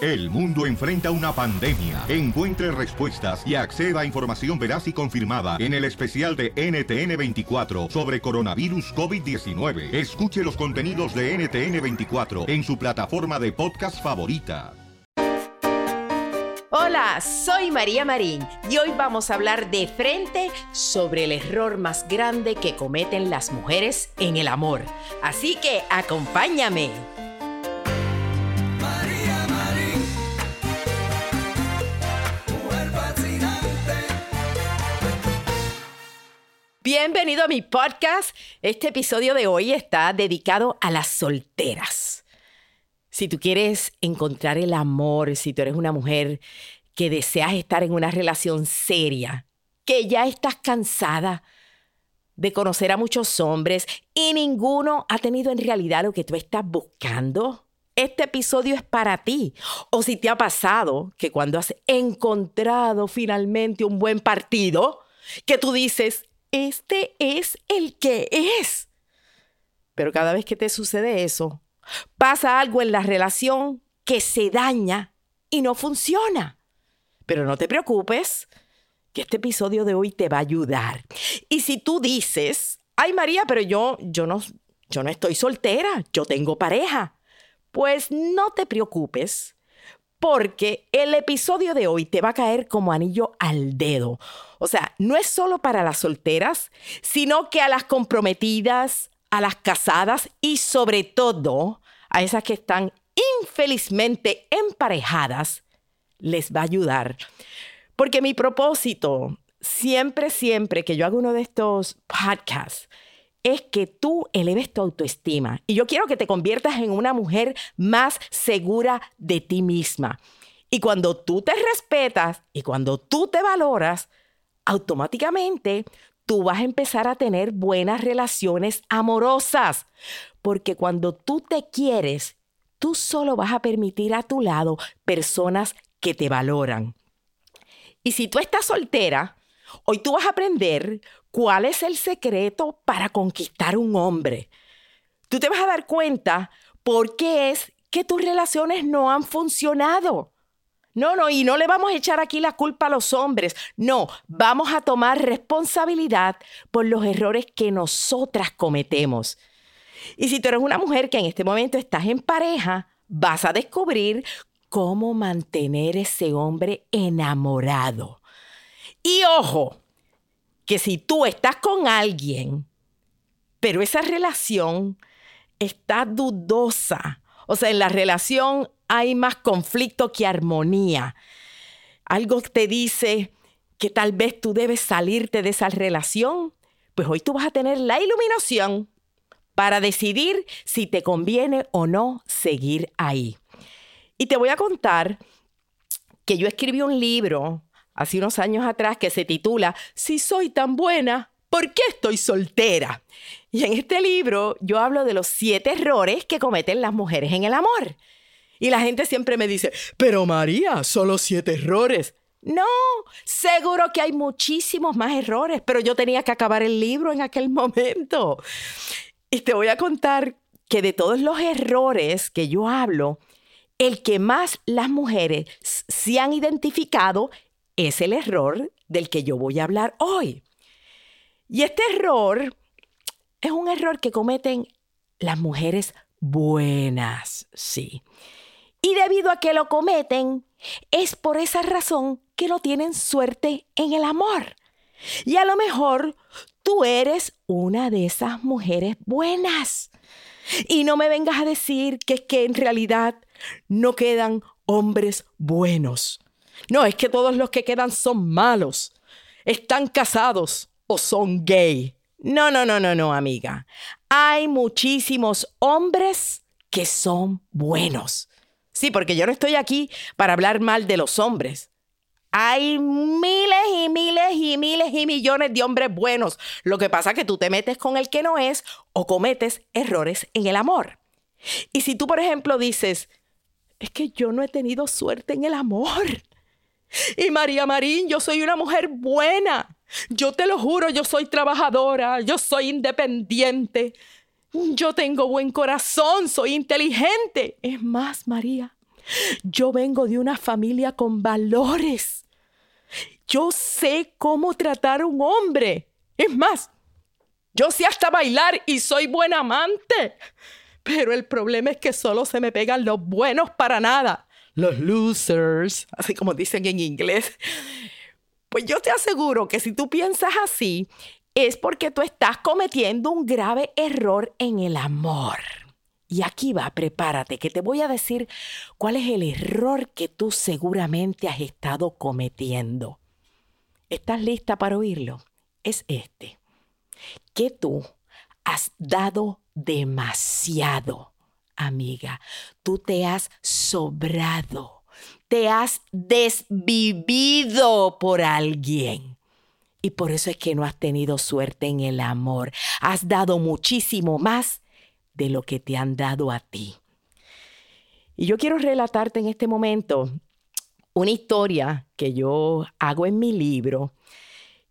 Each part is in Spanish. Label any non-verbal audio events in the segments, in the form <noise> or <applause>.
El mundo enfrenta una pandemia. Encuentre respuestas y acceda a información veraz y confirmada en el especial de NTN24 sobre coronavirus COVID-19. Escuche los contenidos de NTN24 en su plataforma de podcast favorita. Hola, soy María Marín y hoy vamos a hablar de frente sobre el error más grande que cometen las mujeres en el amor. Así que acompáñame. Bienvenido a mi podcast. Este episodio de hoy está dedicado a las solteras. Si tú quieres encontrar el amor, si tú eres una mujer que deseas estar en una relación seria, que ya estás cansada de conocer a muchos hombres y ninguno ha tenido en realidad lo que tú estás buscando, este episodio es para ti. O si te ha pasado que cuando has encontrado finalmente un buen partido, que tú dices, este es el que es. Pero cada vez que te sucede eso, pasa algo en la relación que se daña y no funciona. Pero no te preocupes, que este episodio de hoy te va a ayudar. Y si tú dices, ay María, pero yo, yo, no, yo no estoy soltera, yo tengo pareja, pues no te preocupes, porque el episodio de hoy te va a caer como anillo al dedo. O sea, no es solo para las solteras, sino que a las comprometidas, a las casadas y sobre todo a esas que están infelizmente emparejadas, les va a ayudar. Porque mi propósito, siempre, siempre que yo hago uno de estos podcasts, es que tú eleves tu autoestima. Y yo quiero que te conviertas en una mujer más segura de ti misma. Y cuando tú te respetas y cuando tú te valoras, automáticamente tú vas a empezar a tener buenas relaciones amorosas. Porque cuando tú te quieres, tú solo vas a permitir a tu lado personas que te valoran. Y si tú estás soltera, hoy tú vas a aprender ¿Cuál es el secreto para conquistar un hombre? Tú te vas a dar cuenta por qué es que tus relaciones no han funcionado. No, no, y no le vamos a echar aquí la culpa a los hombres. No, vamos a tomar responsabilidad por los errores que nosotras cometemos. Y si tú eres una mujer que en este momento estás en pareja, vas a descubrir cómo mantener ese hombre enamorado. Y ojo, que si tú estás con alguien, pero esa relación está dudosa, o sea, en la relación hay más conflicto que armonía, algo te dice que tal vez tú debes salirte de esa relación, pues hoy tú vas a tener la iluminación para decidir si te conviene o no seguir ahí. Y te voy a contar que yo escribí un libro hace unos años atrás que se titula Si soy tan buena, ¿por qué estoy soltera? Y en este libro yo hablo de los siete errores que cometen las mujeres en el amor. Y la gente siempre me dice, pero María, solo siete errores. No, seguro que hay muchísimos más errores, pero yo tenía que acabar el libro en aquel momento. Y te voy a contar que de todos los errores que yo hablo, el que más las mujeres se han identificado es el error del que yo voy a hablar hoy. Y este error es un error que cometen las mujeres buenas, sí. Y debido a que lo cometen, es por esa razón que no tienen suerte en el amor. Y a lo mejor tú eres una de esas mujeres buenas. Y no me vengas a decir que es que en realidad no quedan hombres buenos. No, es que todos los que quedan son malos, están casados o son gay. No, no, no, no, no, amiga. Hay muchísimos hombres que son buenos. Sí, porque yo no estoy aquí para hablar mal de los hombres. Hay miles y miles y miles y millones de hombres buenos. Lo que pasa es que tú te metes con el que no es o cometes errores en el amor. Y si tú, por ejemplo, dices, es que yo no he tenido suerte en el amor. Y María Marín, yo soy una mujer buena. Yo te lo juro, yo soy trabajadora, yo soy independiente. Yo tengo buen corazón, soy inteligente. Es más, María, yo vengo de una familia con valores. Yo sé cómo tratar a un hombre. Es más, yo sé hasta bailar y soy buen amante. Pero el problema es que solo se me pegan los buenos para nada. Los losers, así como dicen en inglés. Pues yo te aseguro que si tú piensas así, es porque tú estás cometiendo un grave error en el amor. Y aquí va, prepárate, que te voy a decir cuál es el error que tú seguramente has estado cometiendo. ¿Estás lista para oírlo? Es este. Que tú has dado demasiado, amiga. Tú te has sobrado. Te has desvivido por alguien. Y por eso es que no has tenido suerte en el amor. Has dado muchísimo más de lo que te han dado a ti. Y yo quiero relatarte en este momento una historia que yo hago en mi libro,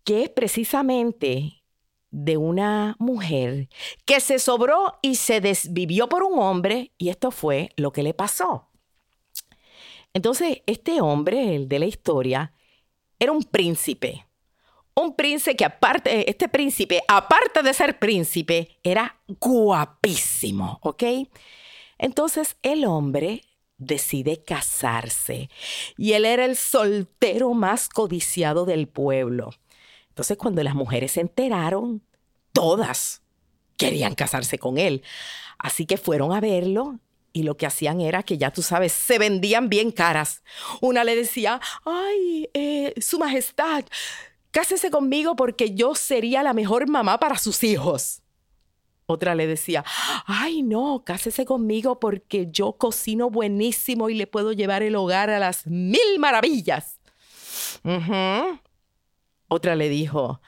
que es precisamente de una mujer que se sobró y se desvivió por un hombre y esto fue lo que le pasó. Entonces, este hombre, el de la historia, era un príncipe. Un príncipe que aparte, este príncipe, aparte de ser príncipe, era guapísimo, ¿ok? Entonces el hombre decide casarse y él era el soltero más codiciado del pueblo. Entonces cuando las mujeres se enteraron, todas querían casarse con él. Así que fueron a verlo y lo que hacían era que ya tú sabes, se vendían bien caras. Una le decía, ay, eh, Su Majestad, cásese conmigo porque yo sería la mejor mamá para sus hijos. Otra le decía, ay no, cásese conmigo porque yo cocino buenísimo y le puedo llevar el hogar a las mil maravillas. Otra le dijo,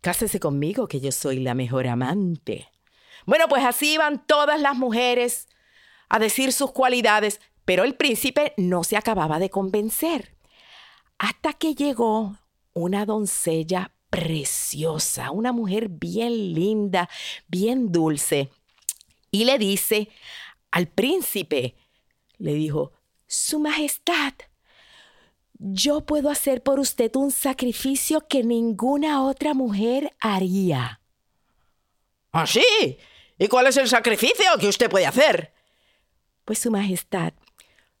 cásese conmigo que yo soy la mejor amante. Bueno, pues así iban todas las mujeres a decir sus cualidades, pero el príncipe no se acababa de convencer. Hasta que llegó una doncella preciosa, una mujer bien linda, bien dulce, y le dice al príncipe, le dijo, Su Majestad, yo puedo hacer por usted un sacrificio que ninguna otra mujer haría. ¿Ah, sí? ¿Y cuál es el sacrificio que usted puede hacer? Pues, Su Majestad,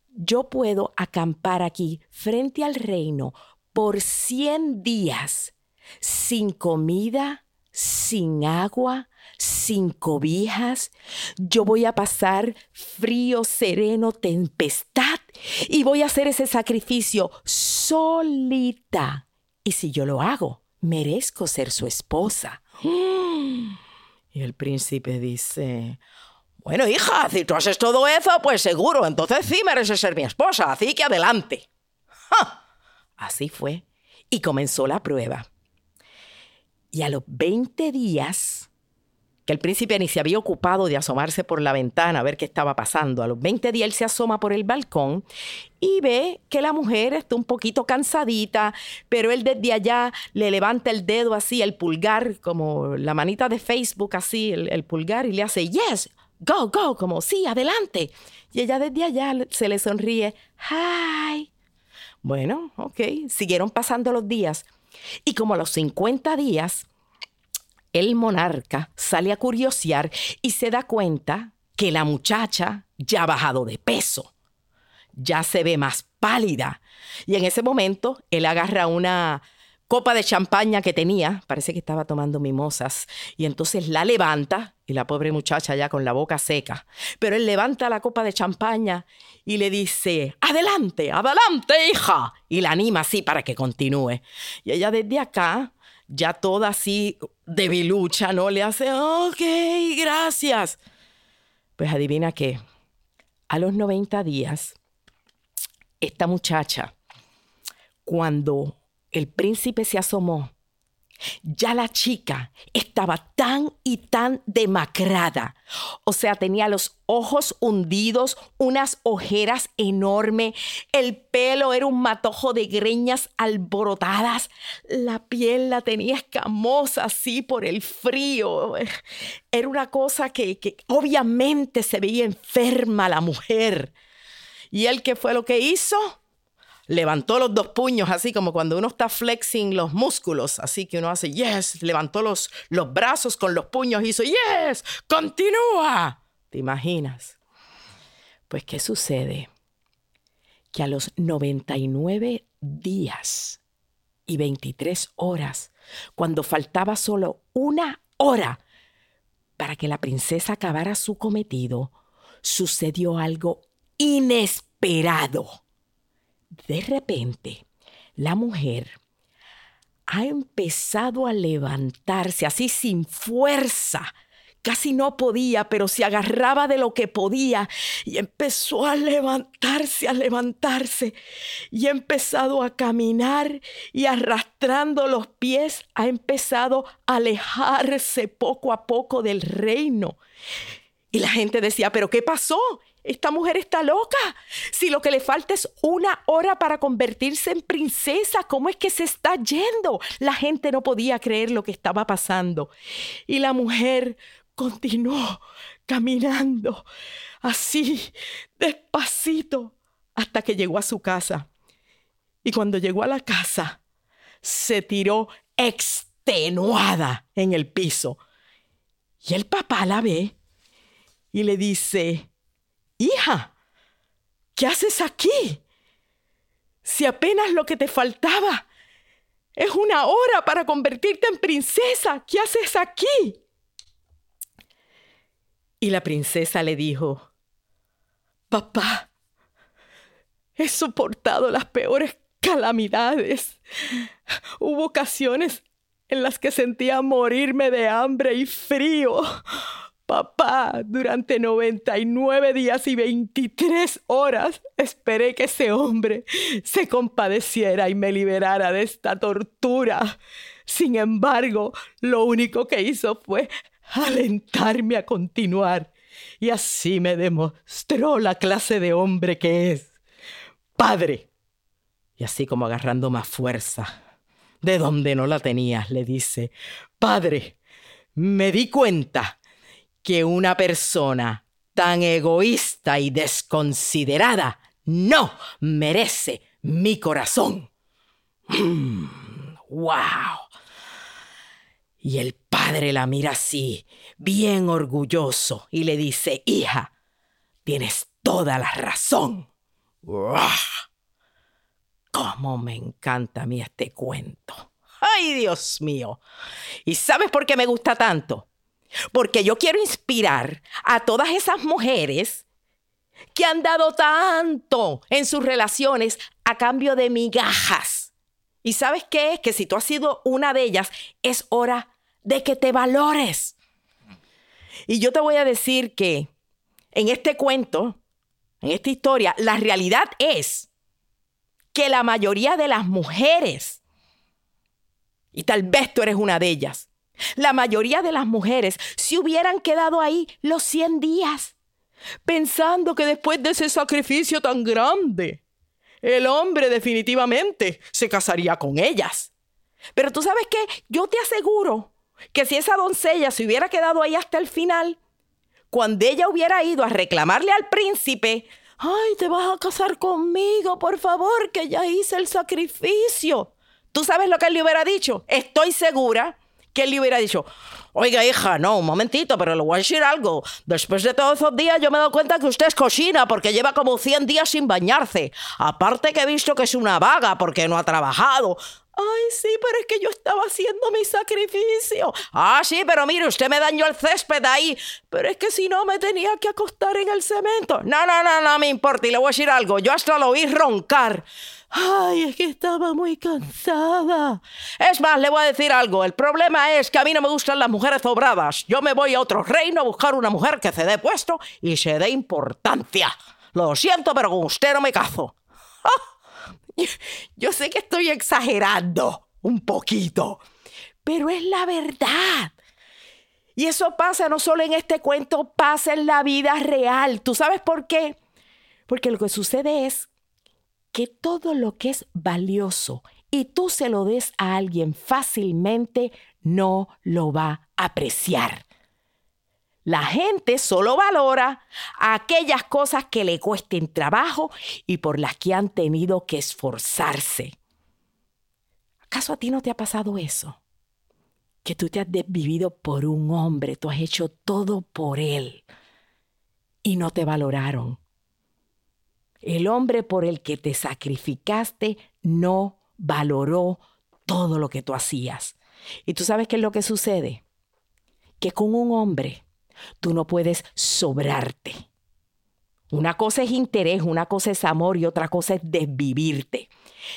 yo puedo acampar aquí frente al reino por 100 días sin comida, sin agua, sin cobijas. Yo voy a pasar frío, sereno, tempestad y voy a hacer ese sacrificio solita. Y si yo lo hago, merezco ser su esposa. Y el príncipe dice, bueno, hija, si tú haces todo eso, pues seguro, entonces sí mereces ser mi esposa, así que adelante. Así fue. Y comenzó la prueba. Y a los 20 días, que el príncipe ni se había ocupado de asomarse por la ventana a ver qué estaba pasando, a los 20 días él se asoma por el balcón y ve que la mujer está un poquito cansadita, pero él desde allá le levanta el dedo así, el pulgar, como la manita de Facebook así, el, el pulgar, y le hace, yes, go, go, como sí, adelante. Y ella desde allá se le sonríe, hi. Bueno, ok, siguieron pasando los días. Y como a los 50 días, el monarca sale a curiosear y se da cuenta que la muchacha ya ha bajado de peso, ya se ve más pálida. Y en ese momento él agarra una copa de champaña que tenía, parece que estaba tomando mimosas, y entonces la levanta, y la pobre muchacha ya con la boca seca, pero él levanta la copa de champaña y le dice, adelante, adelante, hija, y la anima así para que continúe. Y ella desde acá, ya toda así debilucha, ¿no? Le hace, ok, gracias. Pues adivina qué, a los 90 días, esta muchacha, cuando el príncipe se asomó, ya la chica estaba tan y tan demacrada. O sea, tenía los ojos hundidos, unas ojeras enormes, el pelo era un matojo de greñas alborotadas, la piel la tenía escamosa así por el frío. Era una cosa que, que obviamente se veía enferma la mujer. ¿Y él qué fue lo que hizo? Levantó los dos puños, así como cuando uno está flexing los músculos, así que uno hace yes, levantó los, los brazos con los puños hizo yes, continúa. ¿Te imaginas? Pues, ¿qué sucede? Que a los 99 días y 23 horas, cuando faltaba solo una hora para que la princesa acabara su cometido, sucedió algo inesperado de repente, la mujer ha empezado a levantarse así sin fuerza. Casi no podía, pero se agarraba de lo que podía y empezó a levantarse, a levantarse. Y ha empezado a caminar y arrastrando los pies ha empezado a alejarse poco a poco del reino. Y la gente decía, pero ¿qué pasó? Esta mujer está loca. Si lo que le falta es una hora para convertirse en princesa, ¿cómo es que se está yendo? La gente no podía creer lo que estaba pasando. Y la mujer continuó caminando así, despacito, hasta que llegó a su casa. Y cuando llegó a la casa, se tiró extenuada en el piso. Y el papá la ve y le dice, hija, ¿qué haces aquí? Si apenas lo que te faltaba es una hora para convertirte en princesa, ¿qué haces aquí? Y la princesa le dijo, papá, he soportado las peores calamidades. Hubo ocasiones en las que sentía morirme de hambre y frío. Papá, durante 99 días y 23 horas esperé que ese hombre se compadeciera y me liberara de esta tortura. Sin embargo, lo único que hizo fue alentarme a continuar y así me demostró la clase de hombre que es. Padre. Y así como agarrando más fuerza, de donde no la tenía, le dice, Padre, me di cuenta que una persona tan egoísta y desconsiderada no merece mi corazón. <clears throat> ¡Wow! Y el padre la mira así, bien orgulloso, y le dice, hija, tienes toda la razón. ¡Cómo me encanta a mí este cuento! ¡Ay, Dios mío! ¿Y sabes por qué me gusta tanto? Porque yo quiero inspirar a todas esas mujeres que han dado tanto en sus relaciones a cambio de migajas. ¿Y sabes qué? Que si tú has sido una de ellas, es hora de que te valores. Y yo te voy a decir que en este cuento, en esta historia, la realidad es que la mayoría de las mujeres, y tal vez tú eres una de ellas, la mayoría de las mujeres se hubieran quedado ahí los 100 días, pensando que después de ese sacrificio tan grande, el hombre definitivamente se casaría con ellas. Pero tú sabes qué, yo te aseguro que si esa doncella se hubiera quedado ahí hasta el final, cuando ella hubiera ido a reclamarle al príncipe, ay, te vas a casar conmigo, por favor, que ya hice el sacrificio. ¿Tú sabes lo que él le hubiera dicho? Estoy segura que le hubiera dicho, oiga hija, no, un momentito, pero le voy a decir algo. Después de todos esos días yo me he dado cuenta que usted es cochina porque lleva como 100 días sin bañarse. Aparte que he visto que es una vaga porque no ha trabajado. Ay, sí, pero es que yo estaba haciendo mi sacrificio. Ah, sí, pero mire, usted me dañó el césped ahí. Pero es que si no me tenía que acostar en el cemento. No, no, no, no me importa. Y le voy a decir algo. Yo hasta lo oí roncar. Ay, es que estaba muy cansada. Es más, le voy a decir algo. El problema es que a mí no me gustan las mujeres sobradas. Yo me voy a otro reino a buscar una mujer que se dé puesto y se dé importancia. Lo siento, pero con usted no me caso. <laughs> ¡Ah! Yo sé que estoy exagerando un poquito, pero es la verdad. Y eso pasa no solo en este cuento, pasa en la vida real. ¿Tú sabes por qué? Porque lo que sucede es que todo lo que es valioso y tú se lo des a alguien fácilmente, no lo va a apreciar. La gente solo valora aquellas cosas que le cuesten trabajo y por las que han tenido que esforzarse. ¿Acaso a ti no te ha pasado eso? Que tú te has desvivido por un hombre, tú has hecho todo por él y no te valoraron. El hombre por el que te sacrificaste no valoró todo lo que tú hacías. Y tú sabes qué es lo que sucede? Que con un hombre Tú no puedes sobrarte. Una cosa es interés, una cosa es amor y otra cosa es desvivirte.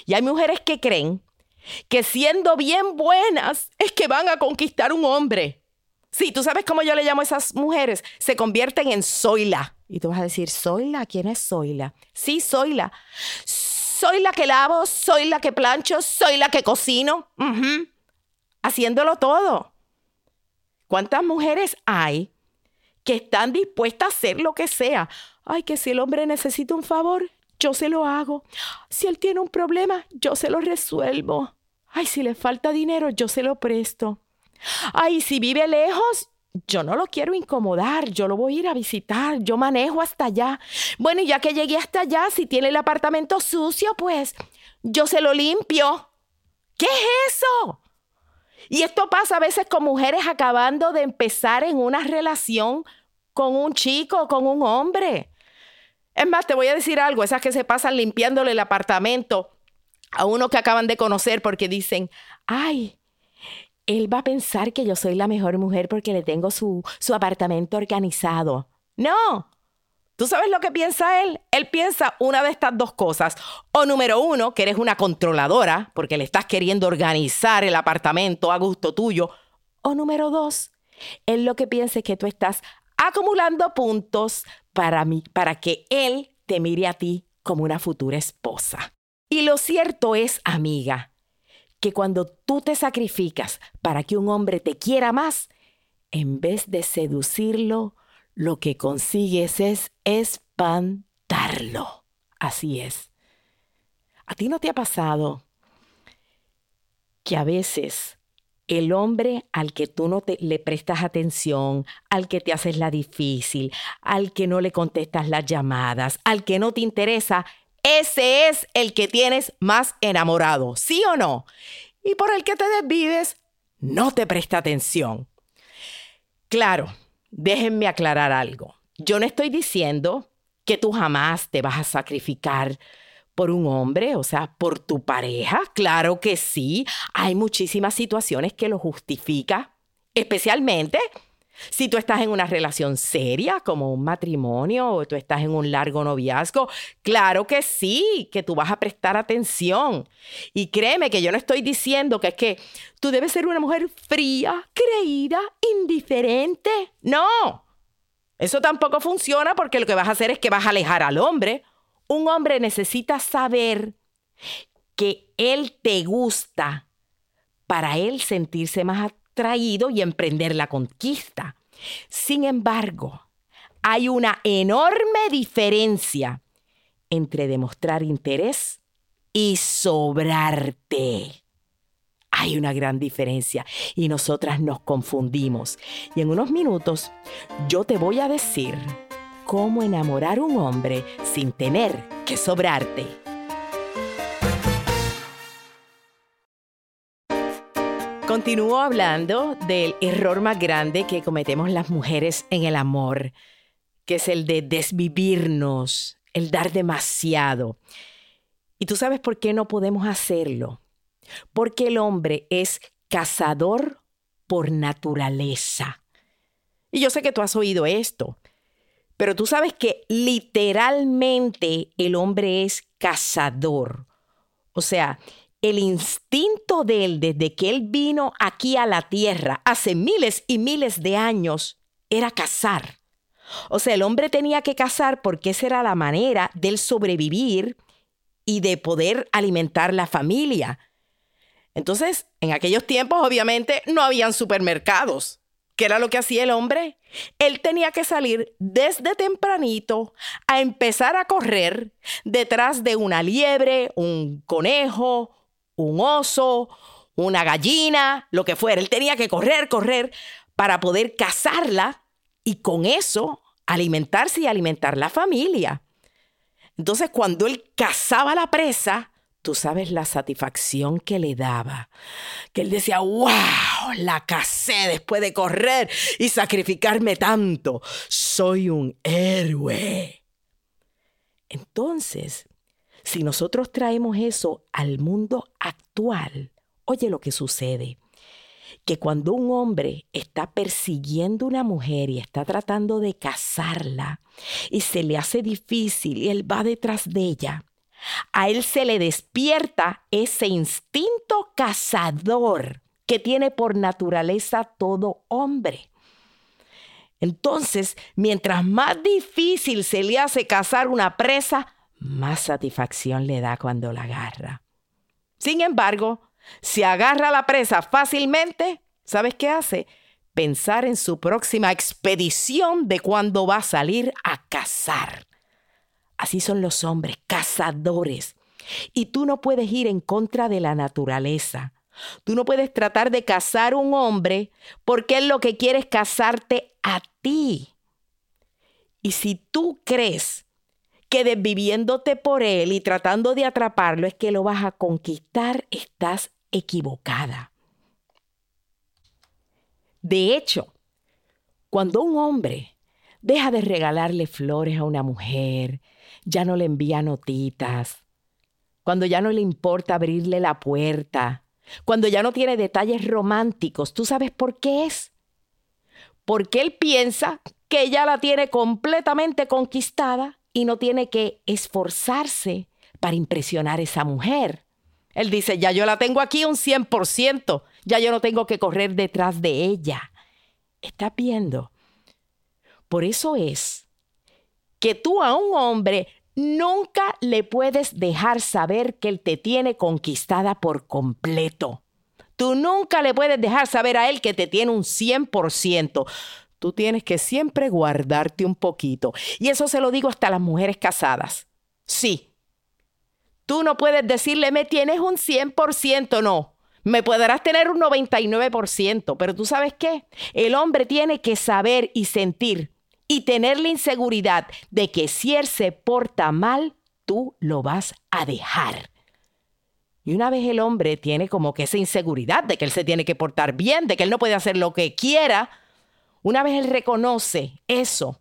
Y hay mujeres que creen que siendo bien buenas es que van a conquistar un hombre. Sí, tú sabes cómo yo le llamo a esas mujeres. Se convierten en Zoila. Y tú vas a decir, ¿Zoila? ¿Quién es Zoila? Sí, Zoila. Soy la que lavo, soy la que plancho, soy la que cocino. Haciéndolo todo. ¿Cuántas mujeres hay que están dispuestas a hacer lo que sea. Ay, que si el hombre necesita un favor, yo se lo hago. Si él tiene un problema, yo se lo resuelvo. Ay, si le falta dinero, yo se lo presto. Ay, si vive lejos, yo no lo quiero incomodar, yo lo voy a ir a visitar, yo manejo hasta allá. Bueno, y ya que llegué hasta allá, si tiene el apartamento sucio, pues yo se lo limpio. ¿Qué es eso? Y esto pasa a veces con mujeres acabando de empezar en una relación con un chico, con un hombre. Es más, te voy a decir algo, esas que se pasan limpiándole el apartamento a uno que acaban de conocer porque dicen, ay, él va a pensar que yo soy la mejor mujer porque le tengo su, su apartamento organizado. No, ¿Tú sabes lo que piensa él? Él piensa una de estas dos cosas. O número uno, que eres una controladora porque le estás queriendo organizar el apartamento a gusto tuyo. O número dos, él lo que piensa es que tú estás acumulando puntos para, mí, para que él te mire a ti como una futura esposa. Y lo cierto es, amiga, que cuando tú te sacrificas para que un hombre te quiera más, en vez de seducirlo, lo que consigues es espantarlo. Así es. ¿A ti no te ha pasado que a veces el hombre al que tú no le prestas atención, al que te haces la difícil, al que no le contestas las llamadas, al que no te interesa, ese es el que tienes más enamorado, ¿sí o no? Y por el que te desvives, no te presta atención. Claro, déjenme aclarar algo. Yo no estoy diciendo que tú jamás te vas a sacrificar por un hombre, o sea, por tu pareja. Claro que sí, hay muchísimas situaciones que lo justifica, especialmente si tú estás en una relación seria, como un matrimonio, o tú estás en un largo noviazgo, claro que sí, que tú vas a prestar atención. Y créeme que yo no estoy diciendo que es que tú debes ser una mujer fría, creída, indiferente. No, eso tampoco funciona porque lo que vas a hacer es que vas a alejar al hombre. Un hombre necesita saber que él te gusta para él sentirse más traído y emprender la conquista. Sin embargo, hay una enorme diferencia entre demostrar interés y sobrarte. Hay una gran diferencia y nosotras nos confundimos. Y en unos minutos yo te voy a decir cómo enamorar a un hombre sin tener que sobrarte. Continúo hablando del error más grande que cometemos las mujeres en el amor, que es el de desvivirnos, el dar demasiado. ¿Y tú sabes por qué no podemos hacerlo? Porque el hombre es cazador por naturaleza. Y yo sé que tú has oído esto, pero tú sabes que literalmente el hombre es cazador. O sea, el instinto de él desde que él vino aquí a la tierra hace miles y miles de años era cazar. O sea, el hombre tenía que cazar porque esa era la manera de él sobrevivir y de poder alimentar la familia. Entonces, en aquellos tiempos obviamente no habían supermercados. ¿Qué era lo que hacía el hombre? Él tenía que salir desde tempranito a empezar a correr detrás de una liebre, un conejo, un oso, una gallina, lo que fuera. Él tenía que correr, correr para poder cazarla y con eso alimentarse y alimentar la familia. Entonces, cuando él cazaba la presa, tú sabes la satisfacción que le daba. Que él decía, wow, la casé después de correr y sacrificarme tanto. Soy un héroe. Entonces, si nosotros traemos eso al mundo actual, oye lo que sucede. Que cuando un hombre está persiguiendo una mujer y está tratando de casarla y se le hace difícil y él va detrás de ella, a él se le despierta ese instinto cazador que tiene por naturaleza todo hombre. Entonces, mientras más difícil se le hace cazar una presa, más satisfacción le da cuando la agarra. Sin embargo, si agarra la presa fácilmente, ¿sabes qué hace? Pensar en su próxima expedición de cuando va a salir a cazar. Así son los hombres, cazadores. Y tú no puedes ir en contra de la naturaleza. Tú no puedes tratar de cazar un hombre porque él lo que quiere es cazarte a ti. Y si tú crees que desviviéndote por él y tratando de atraparlo es que lo vas a conquistar, estás equivocada. De hecho, cuando un hombre deja de regalarle flores a una mujer, ya no le envía notitas, cuando ya no le importa abrirle la puerta, cuando ya no tiene detalles románticos, ¿tú sabes por qué es? Porque él piensa que ya la tiene completamente conquistada y no tiene que esforzarse para impresionar a esa mujer. Él dice, ya yo la tengo aquí un 100%, ya yo no tengo que correr detrás de ella. ¿Estás viendo? Por eso es que tú a un hombre nunca le puedes dejar saber que él te tiene conquistada por completo. Tú nunca le puedes dejar saber a él que te tiene un 100% tú tienes que siempre guardarte un poquito. Y eso se lo digo hasta a las mujeres casadas. Sí. Tú no puedes decirle, me tienes un 100%, no. Me podrás tener un 99%, pero tú sabes qué? El hombre tiene que saber y sentir y tener la inseguridad de que si él se porta mal, tú lo vas a dejar. Y una vez el hombre tiene como que esa inseguridad de que él se tiene que portar bien, de que él no puede hacer lo que quiera, una vez él reconoce eso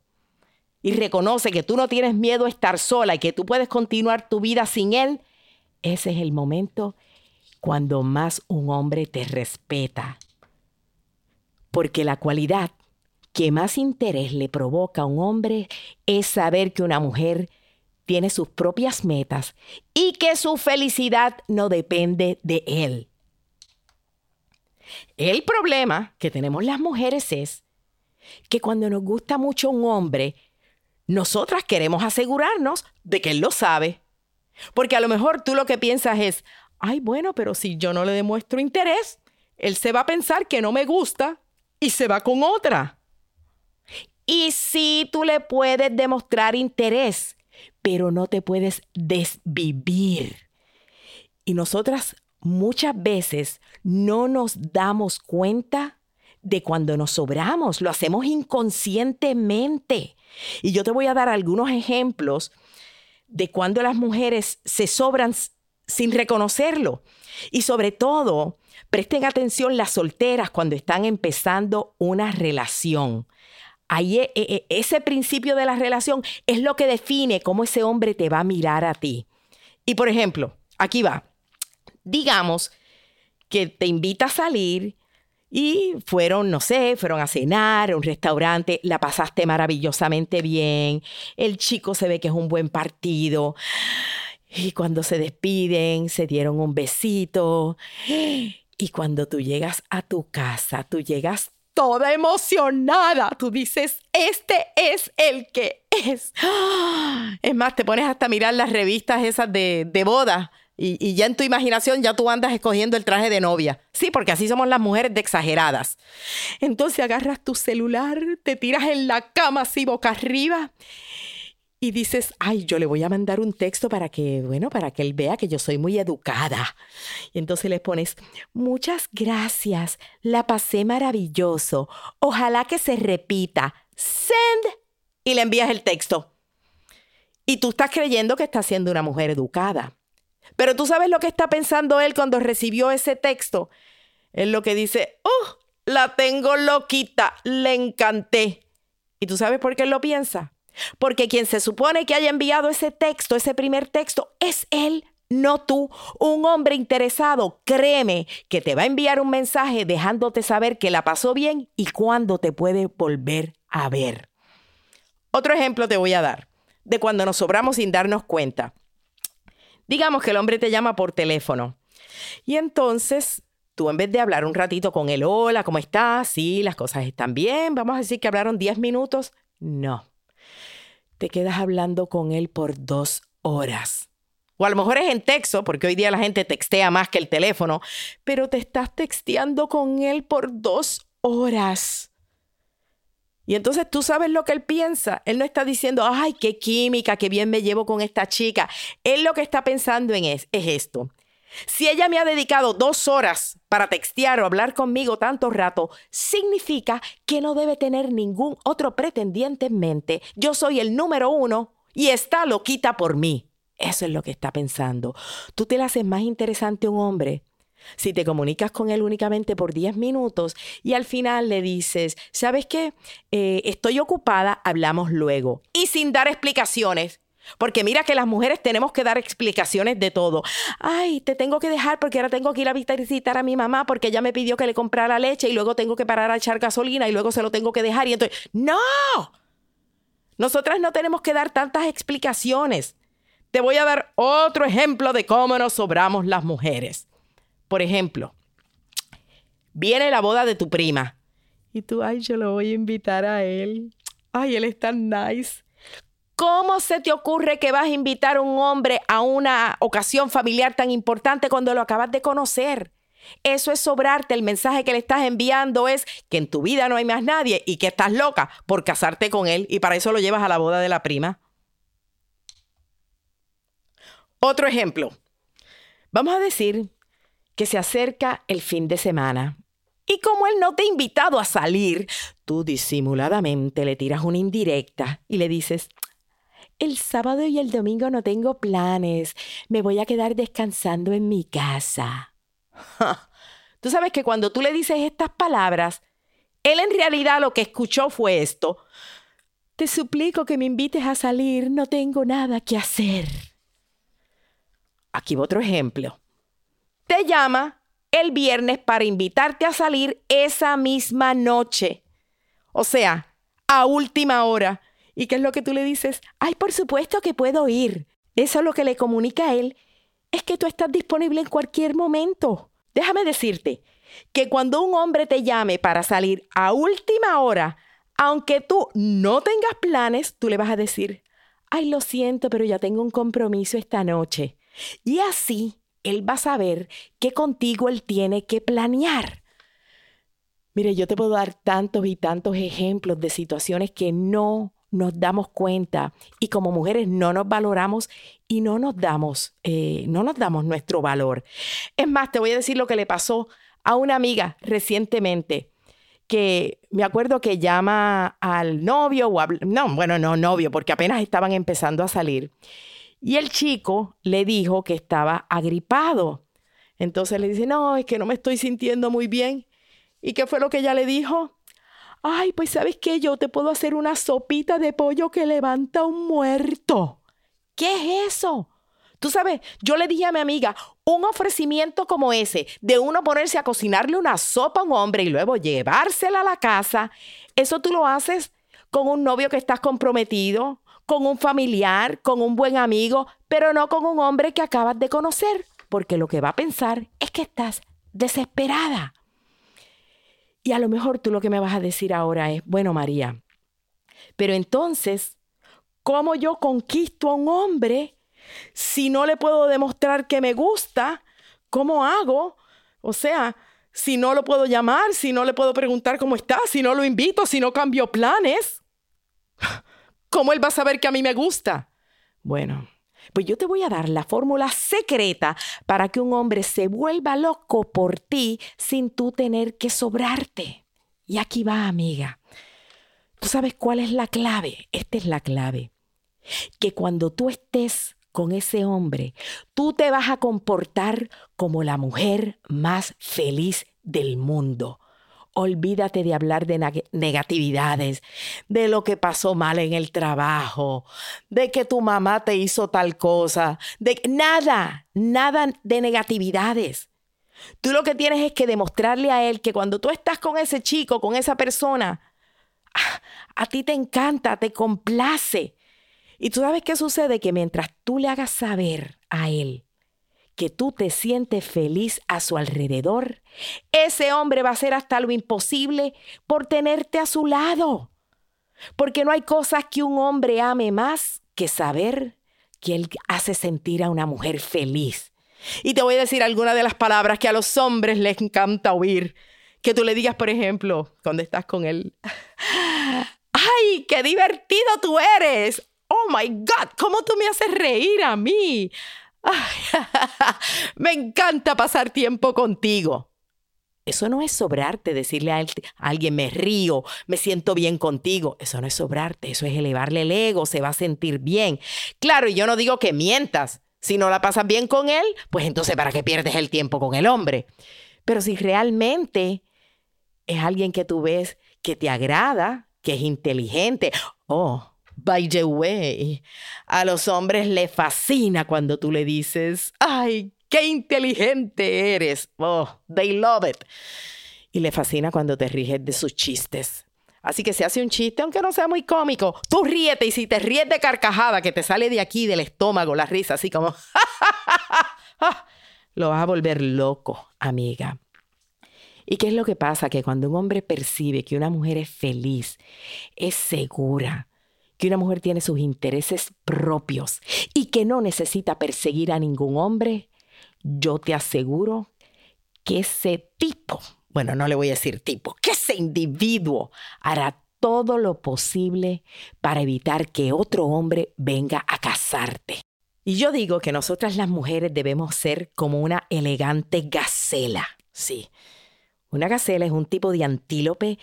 y reconoce que tú no tienes miedo a estar sola y que tú puedes continuar tu vida sin él, ese es el momento cuando más un hombre te respeta. Porque la cualidad que más interés le provoca a un hombre es saber que una mujer tiene sus propias metas y que su felicidad no depende de él. El problema que tenemos las mujeres es que cuando nos gusta mucho un hombre, nosotras queremos asegurarnos de que él lo sabe. Porque a lo mejor tú lo que piensas es, ay, bueno, pero si yo no le demuestro interés, él se va a pensar que no me gusta y se va con otra. Y sí, tú le puedes demostrar interés, pero no te puedes desvivir. Y nosotras muchas veces no nos damos cuenta de cuando nos sobramos, lo hacemos inconscientemente. Y yo te voy a dar algunos ejemplos de cuando las mujeres se sobran sin reconocerlo. Y sobre todo, presten atención las solteras cuando están empezando una relación. Ahí, e, e, ese principio de la relación es lo que define cómo ese hombre te va a mirar a ti. Y por ejemplo, aquí va. Digamos que te invita a salir y fueron, no sé, fueron a cenar a un restaurante, la pasaste maravillosamente bien, el chico se ve que es un buen partido. Y cuando se despiden, se dieron un besito. Y cuando tú llegas a tu casa, tú llegas toda emocionada. Tú dices, este es el que es. Es más, te pones hasta a mirar las revistas esas de, de boda. Y, ya en tu imaginación ya tú andas escogiendo el traje de novia. Sí, porque así somos las mujeres de exageradas. Entonces agarras tu celular, te tiras en la cama así boca arriba y dices, ay, yo le voy a mandar un texto para que, bueno, para que él vea que yo soy muy educada. Y entonces le pones, muchas gracias, la pasé maravilloso, ojalá que se repita, send, y le envías el texto. Y tú estás creyendo que está siendo una mujer educada. Pero tú sabes lo que está pensando él cuando recibió ese texto. Él lo que dice, oh, la tengo loquita, le encanté. ¿Y tú sabes por qué él lo piensa? Porque quien se supone que haya enviado ese texto, ese primer texto, es él, no tú. Un hombre interesado, créeme, que te va a enviar un mensaje dejándote saber que la pasó bien y cuándo te puede volver a ver. Otro ejemplo te voy a dar de cuando nos sobramos sin darnos cuenta. Digamos que el hombre te llama por teléfono y entonces tú en vez de hablar un ratito con él, hola, ¿cómo estás? Sí, las cosas están bien, vamos a decir que hablaron 10 minutos. No te quedas hablando con él por dos horas. O a lo mejor es en texto, porque hoy día la gente textea más que el teléfono, pero te estás texteando con él por dos horas. Y entonces tú sabes lo que él piensa. Él no está diciendo, ay, qué química, qué bien me llevo con esta chica. Él lo que está pensando en es, es esto. Si ella me ha dedicado dos horas para textear o hablar conmigo tanto rato, significa que no debe tener ningún otro pretendiente en mente. Yo soy el número uno y está loquita por mí. Eso es lo que está pensando. Tú te le haces más interesante a un hombre si te comunicas con él únicamente por 10 minutos y al final le dices, ¿sabes qué? Eh, estoy ocupada, hablamos luego. Y sin dar explicaciones. Porque mira que las mujeres tenemos que dar explicaciones de todo. Ay, te tengo que dejar porque ahora tengo que ir a visitar a mi mamá porque ella me pidió que le comprara leche y luego tengo que parar a echar gasolina y luego se lo tengo que dejar. Y entonces, ¡no! Nosotras no tenemos que dar tantas explicaciones. Te voy a dar otro ejemplo de cómo nos sobramos las mujeres. Por ejemplo, viene la boda de tu prima y tú, ay, yo lo voy a invitar a él. Ay, él es tan nice. ¿Cómo se te ocurre que vas a invitar a un hombre a una ocasión familiar tan importante cuando lo acabas de conocer? Eso es sobrarte. El mensaje que le estás enviando es que en tu vida no hay más nadie y que estás loca por casarte con él y para eso lo llevas a la boda de la prima. Otro ejemplo. Vamos a decir que se acerca el fin de semana y como él no te ha invitado a salir, tú disimuladamente le tiras una indirecta y le dices, el sábado y el domingo no tengo planes. Me voy a quedar descansando en mi casa. <laughs> Tú sabes que cuando tú le dices estas palabras, él en realidad lo que escuchó fue esto. Te suplico que me invites a salir, no tengo nada que hacer. Aquí otro ejemplo. Te llama el viernes para invitarte a salir esa misma noche. O sea, a última hora. ¿Y qué es lo que tú le dices? Ay, por supuesto que puedo ir. Eso lo que le comunica a él es que tú estás disponible en cualquier momento. Déjame decirte que cuando un hombre te llame para salir a última hora, aunque tú no tengas planes, tú le vas a decir, ay, lo siento, pero ya tengo un compromiso esta noche. Y así él va a saber que contigo él tiene que planear. Mire, yo te puedo dar tantos y tantos ejemplos de situaciones que no nos damos cuenta y como mujeres no nos valoramos y no nos damos, eh, no nos damos nuestro valor. Es más, te voy a decir lo que le pasó a una amiga recientemente que me acuerdo que llama al novio o no, bueno, no novio, porque apenas estaban empezando a salir. Y el chico le dijo que estaba agripado. Entonces le dice, no, es que no me estoy sintiendo muy bien. ¿Y qué fue lo que ella le dijo? Ay, pues sabes qué, yo te puedo hacer una sopita de pollo que levanta un muerto. ¿Qué es eso? Tú sabes, yo le dije a mi amiga, un ofrecimiento como ese, de uno ponerse a cocinarle una sopa a un hombre y luego llevársela a la casa, eso tú lo haces con un novio que estás comprometido, con un familiar, con un buen amigo, pero no con un hombre que acabas de conocer, porque lo que va a pensar es que estás desesperada. Y a lo mejor tú lo que me vas a decir ahora es, bueno María, pero entonces, ¿cómo yo conquisto a un hombre si no le puedo demostrar que me gusta? ¿Cómo hago? O sea, si no lo puedo llamar, si no le puedo preguntar cómo está, si no lo invito, si no cambio planes. ¿Cómo él va a saber que a mí me gusta? Bueno, pues yo te voy a dar la fórmula secreta para que un hombre se vuelva loco por ti sin tú tener que sobrarte. Y aquí va, amiga. ¿Tú sabes cuál es la clave? Esta es la clave. Que cuando tú estés con ese hombre, tú te vas a comportar como la mujer más feliz del mundo olvídate de hablar de negatividades, de lo que pasó mal en el trabajo, de que tu mamá te hizo tal cosa, de nada, nada de negatividades. Tú lo que tienes es que demostrarle a él que cuando tú estás con ese chico, con esa persona, ah, a ti te encanta, te complace. Y tú sabes qué sucede, que mientras tú le hagas saber a él que tú te sientes feliz a su alrededor, ese hombre va a hacer hasta lo imposible por tenerte a su lado. Porque no hay cosas que un hombre ame más que saber que él hace sentir a una mujer feliz. Y te voy a decir algunas de las palabras que a los hombres les encanta oír. Que tú le digas, por ejemplo, cuando estás con él, <laughs> ¡ay, qué divertido tú eres! ¡Oh, my God! ¿Cómo tú me haces reír a mí? <laughs> me encanta pasar tiempo contigo. Eso no es sobrarte, decirle a, alguien me río, me siento bien contigo. Eso no es sobrarte, eso es elevarle el ego, se va a sentir bien. Claro, y yo no digo que mientas. Si no la pasas bien con él, pues entonces ¿para qué pierdes el tiempo con el hombre? Pero si realmente es alguien que tú ves que te agrada, que es inteligente, oh, By the way, a los hombres les fascina cuando tú le dices, ay, qué inteligente eres. Oh, they love it. Y le fascina cuando te ríes de sus chistes. Así que se hace un chiste, aunque no sea muy cómico, tú ríete y si te ríes de carcajada que te sale de aquí del estómago la risa, así como, <laughs> lo vas a volver loco, amiga. ¿Y qué es lo que pasa? Que cuando un hombre percibe que una mujer es feliz, es segura, que una mujer tiene sus intereses propios y que no necesita perseguir a ningún hombre, yo te aseguro que ese tipo, bueno, no le voy a decir tipo, que ese individuo hará todo lo posible para evitar que otro hombre venga a casarte. Y yo digo que nosotras las mujeres debemos ser como una elegante gacela. Sí, una gacela es un tipo de antílope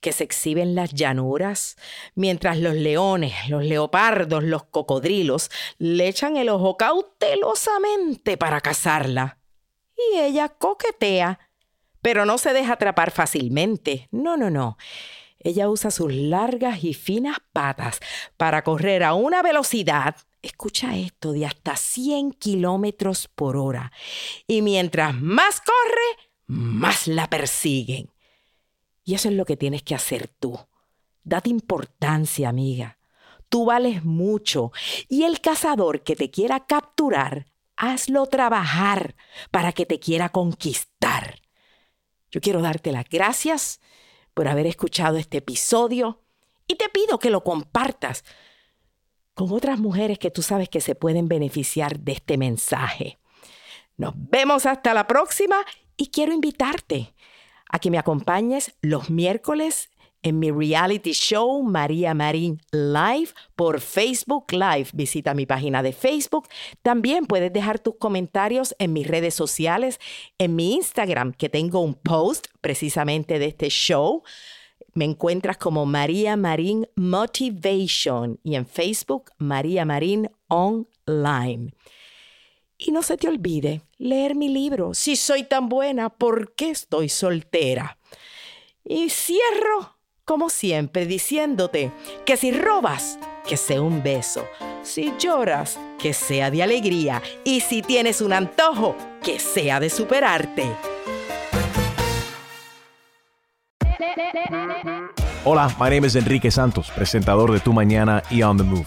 que se exhibe en las llanuras, mientras los leones, los leopardos, los cocodrilos le echan el ojo cautelosamente para cazarla. Y ella coquetea, pero no se deja atrapar fácilmente. No, no, no. Ella usa sus largas y finas patas para correr a una velocidad, escucha esto, de hasta 100 kilómetros por hora. Y mientras más corre, más la persiguen. Y eso es lo que tienes que hacer tú. Date importancia, amiga. Tú vales mucho. Y el cazador que te quiera capturar, hazlo trabajar para que te quiera conquistar. Yo quiero darte las gracias por haber escuchado este episodio y te pido que lo compartas con otras mujeres que tú sabes que se pueden beneficiar de este mensaje. Nos vemos hasta la próxima y quiero invitarte a que me acompañes los miércoles en mi reality show María Marín Live por Facebook Live. Visita mi página de Facebook. También puedes dejar tus comentarios en mis redes sociales, en mi Instagram, que tengo un post precisamente de este show. Me encuentras como María Marín Motivation y en Facebook María Marín On Line. Y no se te olvide leer mi libro, Si soy tan buena, ¿por qué estoy soltera? Y cierro, como siempre, diciéndote que si robas, que sea un beso. Si lloras, que sea de alegría. Y si tienes un antojo, que sea de superarte. Hola, my name is Enrique Santos, presentador de Tu Mañana y On the Move.